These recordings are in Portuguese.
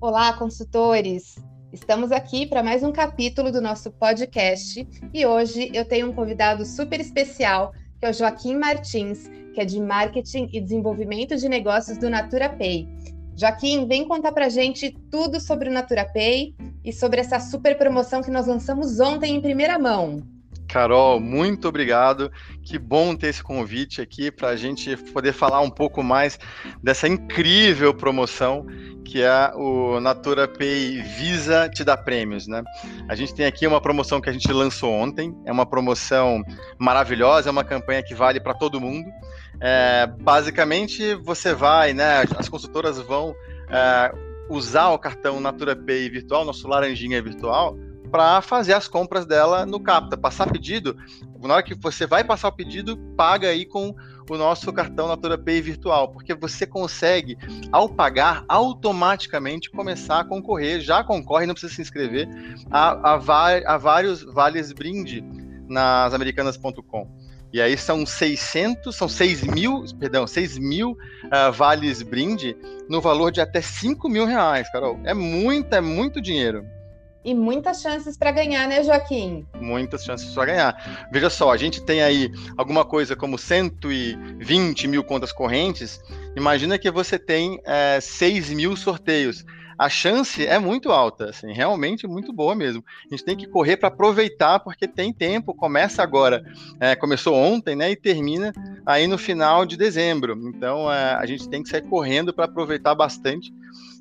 Olá, consultores! Estamos aqui para mais um capítulo do nosso podcast e hoje eu tenho um convidado super especial, que é o Joaquim Martins, que é de Marketing e Desenvolvimento de Negócios do Natura Pay. Joaquim, vem contar para gente tudo sobre o Natura Pay e sobre essa super promoção que nós lançamos ontem em primeira mão. Carol, muito obrigado. Que bom ter esse convite aqui para a gente poder falar um pouco mais dessa incrível promoção que é o Natura Pay Visa te dá prêmios, né? A gente tem aqui uma promoção que a gente lançou ontem, é uma promoção maravilhosa, é uma campanha que vale para todo mundo. É, basicamente, você vai, né? As consultoras vão é, usar o cartão Natura Pay virtual, nosso laranjinha virtual, para fazer as compras dela no Capta, passar pedido. Na hora que você vai passar o pedido, paga aí com o nosso cartão Natura Pay virtual, porque você consegue, ao pagar, automaticamente começar a concorrer, já concorre, não precisa se inscrever, a, a, a vários vales brinde nas americanas.com. E aí são 600, são 6 mil, perdão, 6 mil uh, vales brinde no valor de até 5 mil reais, Carol. É muito, é muito dinheiro e muitas chances para ganhar, né, Joaquim? Muitas chances para ganhar. Veja só, a gente tem aí alguma coisa como 120 mil contas correntes. Imagina que você tem é, 6 mil sorteios. A chance é muito alta, assim, realmente muito boa mesmo. A gente tem que correr para aproveitar, porque tem tempo, começa agora, é, começou ontem, né, e termina aí no final de dezembro. Então, é, a gente tem que sair correndo para aproveitar bastante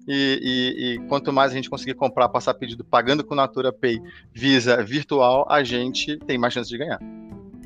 e, e, e, quanto mais a gente conseguir comprar, passar pedido pagando com Natura Pay Visa virtual, a gente tem mais chance de ganhar.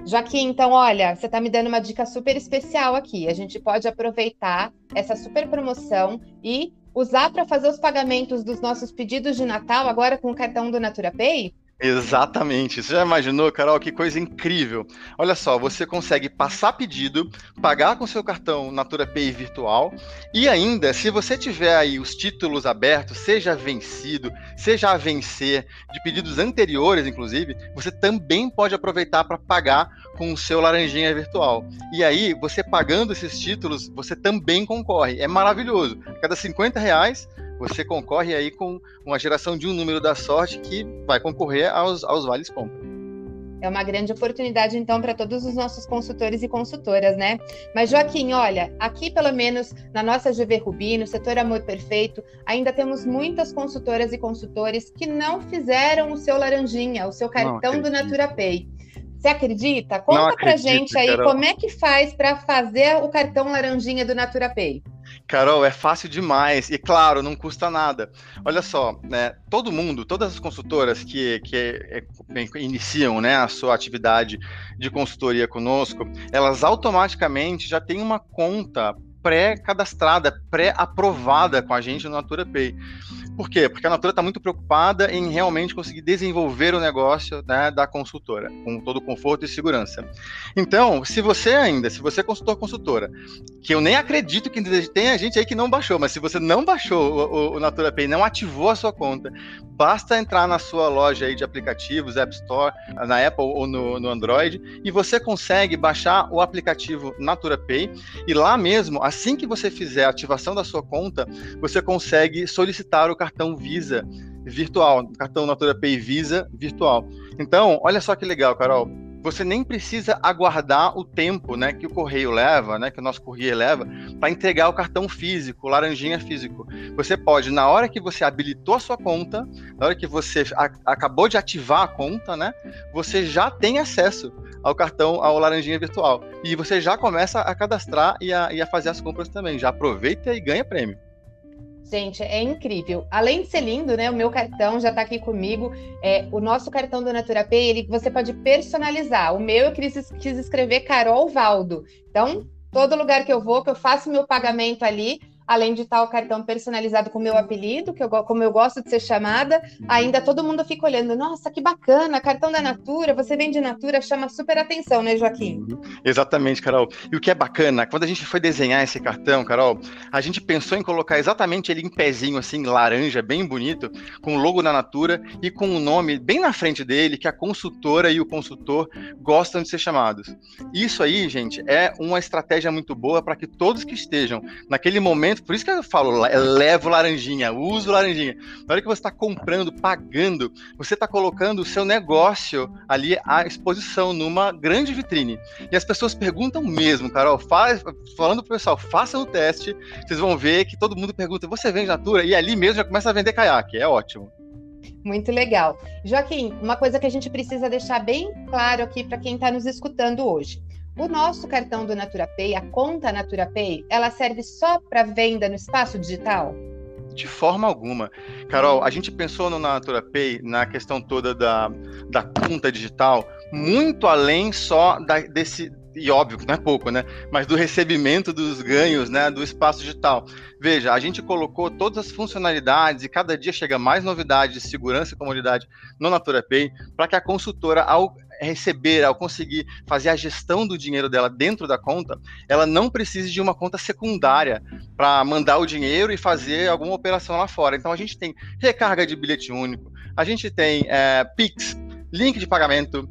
Joaquim, então, olha, você está me dando uma dica super especial aqui. A gente pode aproveitar essa super promoção e usar para fazer os pagamentos dos nossos pedidos de Natal agora com o cartão do Natura Pay? Exatamente. Você já imaginou, Carol, que coisa incrível? Olha só, você consegue passar pedido, pagar com seu cartão Natura Pay virtual e ainda, se você tiver aí os títulos abertos, seja vencido, seja a vencer, de pedidos anteriores, inclusive, você também pode aproveitar para pagar com o seu laranjinha virtual. E aí, você pagando esses títulos, você também concorre. É maravilhoso. Cada 50 reais você concorre aí com uma geração de um número da sorte que vai concorrer aos, aos vales compra. É uma grande oportunidade, então, para todos os nossos consultores e consultoras, né? Mas, Joaquim, olha, aqui, pelo menos na nossa GV Rubi, no setor Amor Perfeito, ainda temos muitas consultoras e consultores que não fizeram o seu laranjinha, o seu cartão do Natura Pay. Você acredita? Conta para pra gente aí Carol. como é que faz para fazer o cartão laranjinha do Natura Pay. Carol, é fácil demais e claro, não custa nada. Olha só, né, todo mundo, todas as consultoras que, que é, iniciam né, a sua atividade de consultoria conosco, elas automaticamente já têm uma conta pré-cadastrada, pré-aprovada com a gente no Natura Pay. Por quê? Porque a Natura está muito preocupada em realmente conseguir desenvolver o negócio né, da consultora, com todo o conforto e segurança. Então, se você ainda, se você é consultor consultora, que eu nem acredito que tem gente aí que não baixou, mas se você não baixou o, o, o Natura Pay, não ativou a sua conta, basta entrar na sua loja aí de aplicativos, App Store, na Apple ou no, no Android, e você consegue baixar o aplicativo Natura Pay, e lá mesmo, assim que você fizer a ativação da sua conta, você consegue solicitar o cartão Visa virtual, cartão Natura Pay Visa virtual. Então, olha só que legal, Carol. Você nem precisa aguardar o tempo, né, que o correio leva, né, que o nosso correio leva, para entregar o cartão físico, laranjinha físico. Você pode, na hora que você habilitou a sua conta, na hora que você acabou de ativar a conta, né, você já tem acesso ao cartão, ao laranjinha virtual. E você já começa a cadastrar e a, e a fazer as compras também. Já aproveita e ganha prêmio. Gente, é incrível. Além de ser lindo, né? O meu cartão já está aqui comigo. É, o nosso cartão do Natura Pay, ele, você pode personalizar. O meu eu quis, quis escrever Carol Valdo. Então, todo lugar que eu vou, que eu faço meu pagamento ali, além de estar o cartão personalizado com o meu apelido, que eu, como eu gosto de ser chamada, ainda todo mundo fica olhando, nossa, que bacana, cartão da Natura, você vem de Natura, chama super atenção, né, Joaquim? Uhum. Exatamente, Carol. E o que é bacana, quando a gente foi desenhar esse cartão, Carol, a gente pensou em colocar exatamente ele em pezinho, assim, laranja, bem bonito, com o logo da Natura e com o um nome bem na frente dele, que a consultora e o consultor gostam de ser chamados. Isso aí, gente, é uma estratégia muito boa para que todos que estejam naquele momento por isso que eu falo, levo laranjinha, uso laranjinha. Na hora que você está comprando, pagando, você está colocando o seu negócio ali à exposição numa grande vitrine. E as pessoas perguntam mesmo, Carol, faz, falando pro pessoal, façam o teste, vocês vão ver que todo mundo pergunta, você vende Natura? E ali mesmo já começa a vender caiaque, é ótimo. Muito legal. Joaquim, uma coisa que a gente precisa deixar bem claro aqui para quem está nos escutando hoje. O nosso cartão do NaturaPay, a conta NaturaPay, ela serve só para venda no espaço digital? De forma alguma. Carol, a gente pensou no NaturaPay, na questão toda da, da conta digital, muito além só da, desse, e óbvio que não é pouco, né? Mas do recebimento dos ganhos, né? Do espaço digital. Veja, a gente colocou todas as funcionalidades e cada dia chega mais novidades de segurança e comodidade no NaturaPay para que a consultora, ao receber, ao conseguir fazer a gestão do dinheiro dela dentro da conta, ela não precise de uma conta secundária para mandar o dinheiro e fazer alguma operação lá fora. Então a gente tem recarga de bilhete único, a gente tem é, Pix, link de pagamento,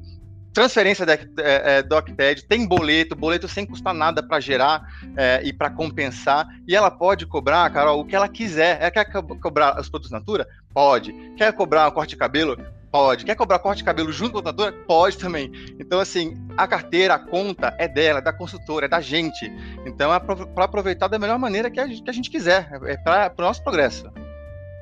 transferência é, é, do Octed, tem boleto, boleto sem custar nada para gerar é, e para compensar, e ela pode cobrar, Carol, o que ela quiser. Ela quer cobrar os produtos Natura? Pode. Quer cobrar um corte de cabelo? Pode. Quer cobrar corte de cabelo junto com a Natura? Pode também. Então, assim, a carteira, a conta é dela, é da consultora, é da gente. Então, é para aproveitar da melhor maneira que a gente, que a gente quiser, é para o nosso progresso.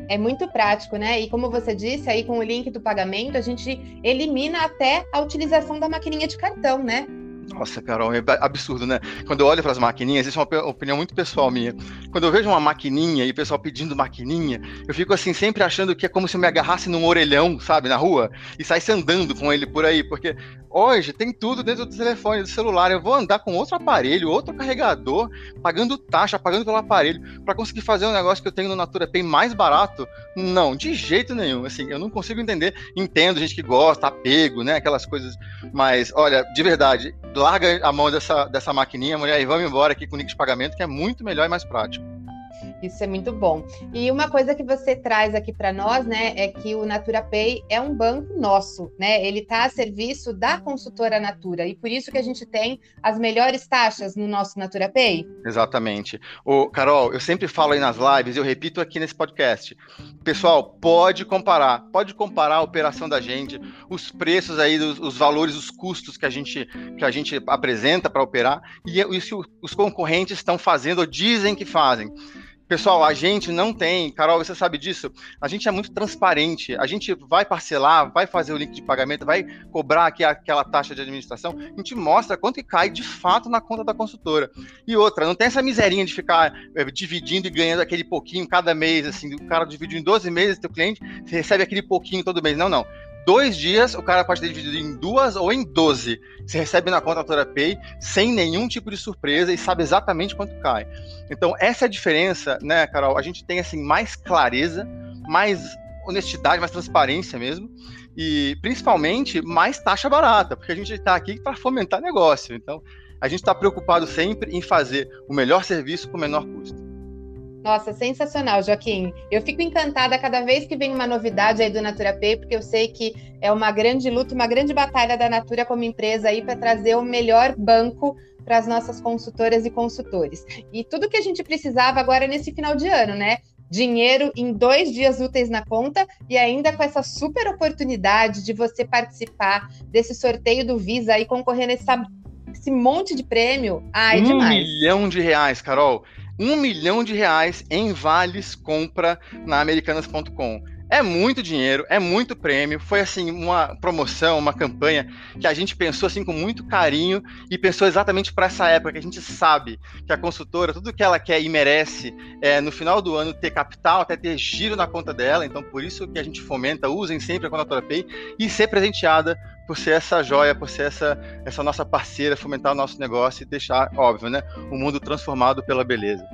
É muito prático, né? E como você disse, aí com o link do pagamento, a gente elimina até a utilização da maquininha de cartão, né? Nossa, Carol, é absurdo, né? Quando eu olho para as maquininhas, isso é uma opinião muito pessoal minha. Quando eu vejo uma maquininha e o pessoal pedindo maquininha, eu fico assim, sempre achando que é como se eu me agarrasse num orelhão, sabe, na rua, e saísse andando com ele por aí, porque hoje tem tudo dentro do telefone, do celular. Eu vou andar com outro aparelho, outro carregador, pagando taxa, pagando pelo aparelho, para conseguir fazer um negócio que eu tenho no Natura Pay mais barato? Não, de jeito nenhum. Assim, eu não consigo entender. Entendo gente que gosta, apego, né, aquelas coisas, mas olha, de verdade, larga a mão dessa, dessa maquininha, mulher, e vamos embora aqui com o link de pagamento, que é muito melhor e mais prático. Isso é muito bom. E uma coisa que você traz aqui para nós, né, é que o Natura Pay é um banco nosso, né? Ele está a serviço da consultora Natura e por isso que a gente tem as melhores taxas no nosso Natura Pay. Exatamente. O Carol, eu sempre falo aí nas lives, eu repito aqui nesse podcast. Pessoal, pode comparar, pode comparar a operação da gente, os preços aí, os, os valores, os custos que a gente que a gente apresenta para operar e isso os concorrentes estão fazendo ou dizem que fazem. Pessoal, a gente não tem, Carol, você sabe disso, a gente é muito transparente, a gente vai parcelar, vai fazer o link de pagamento, vai cobrar aqui aquela taxa de administração, a gente mostra quanto que cai de fato na conta da consultora. E outra, não tem essa miserinha de ficar é, dividindo e ganhando aquele pouquinho cada mês, assim, o cara dividiu em 12 meses, teu cliente, recebe aquele pouquinho todo mês. Não, não dois dias, o cara pode ter dividido em duas ou em doze. Você recebe na conta Tora Pay sem nenhum tipo de surpresa e sabe exatamente quanto cai. Então, essa é a diferença, né, Carol? A gente tem assim mais clareza, mais honestidade, mais transparência mesmo. E principalmente mais taxa barata, porque a gente está aqui para fomentar negócio. Então, a gente está preocupado sempre em fazer o melhor serviço com o menor custo. Nossa, sensacional, Joaquim. Eu fico encantada cada vez que vem uma novidade aí do Natura Pay, porque eu sei que é uma grande luta, uma grande batalha da Natura como empresa aí para trazer o melhor banco para as nossas consultoras e consultores. E tudo que a gente precisava agora nesse final de ano, né? Dinheiro em dois dias úteis na conta e ainda com essa super oportunidade de você participar desse sorteio do Visa e concorrer nesse esse monte de prêmio. Ai, um demais. milhão de reais, Carol um milhão de reais em vales compra na Americanas.com. É muito dinheiro, é muito prêmio. Foi assim uma promoção, uma campanha que a gente pensou assim com muito carinho e pensou exatamente para essa época que a gente sabe que a consultora tudo que ela quer e merece é no final do ano ter capital, até ter giro na conta dela. Então por isso que a gente fomenta, usem sempre a Contatora Pay e ser presenteada por ser essa joia, por ser essa essa nossa parceira, fomentar o nosso negócio e deixar, óbvio, né, o mundo transformado pela beleza.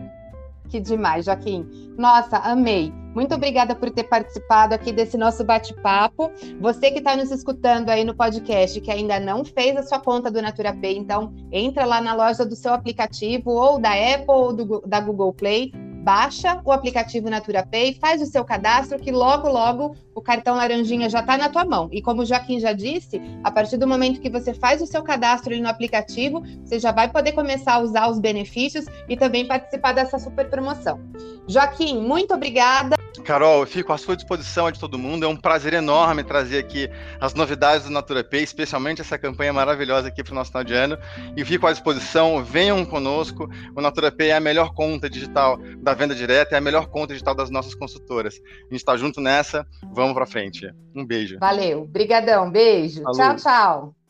Que demais, Joaquim. Nossa, amei. Muito obrigada por ter participado aqui desse nosso bate-papo. Você que está nos escutando aí no podcast, que ainda não fez a sua conta do Natura Pay, então entra lá na loja do seu aplicativo, ou da Apple ou do, da Google Play, baixa o aplicativo Natura Pay, faz o seu cadastro, que logo, logo o cartão laranjinha já está na tua mão. E como o Joaquim já disse, a partir do momento que você faz o seu cadastro no aplicativo, você já vai poder começar a usar os benefícios e também participar dessa super promoção. Joaquim, muito obrigada. Carol, eu fico à sua disposição de todo mundo. É um prazer enorme trazer aqui as novidades do Natura Pay, especialmente essa campanha maravilhosa aqui para o nosso final de ano. E fico à disposição, venham conosco. O Natura Pay é a melhor conta digital da venda direta, é a melhor conta digital das nossas consultoras. A gente está junto nessa, vamos para frente. Um beijo. Valeu, brigadão, beijo. Falou. Tchau, tchau.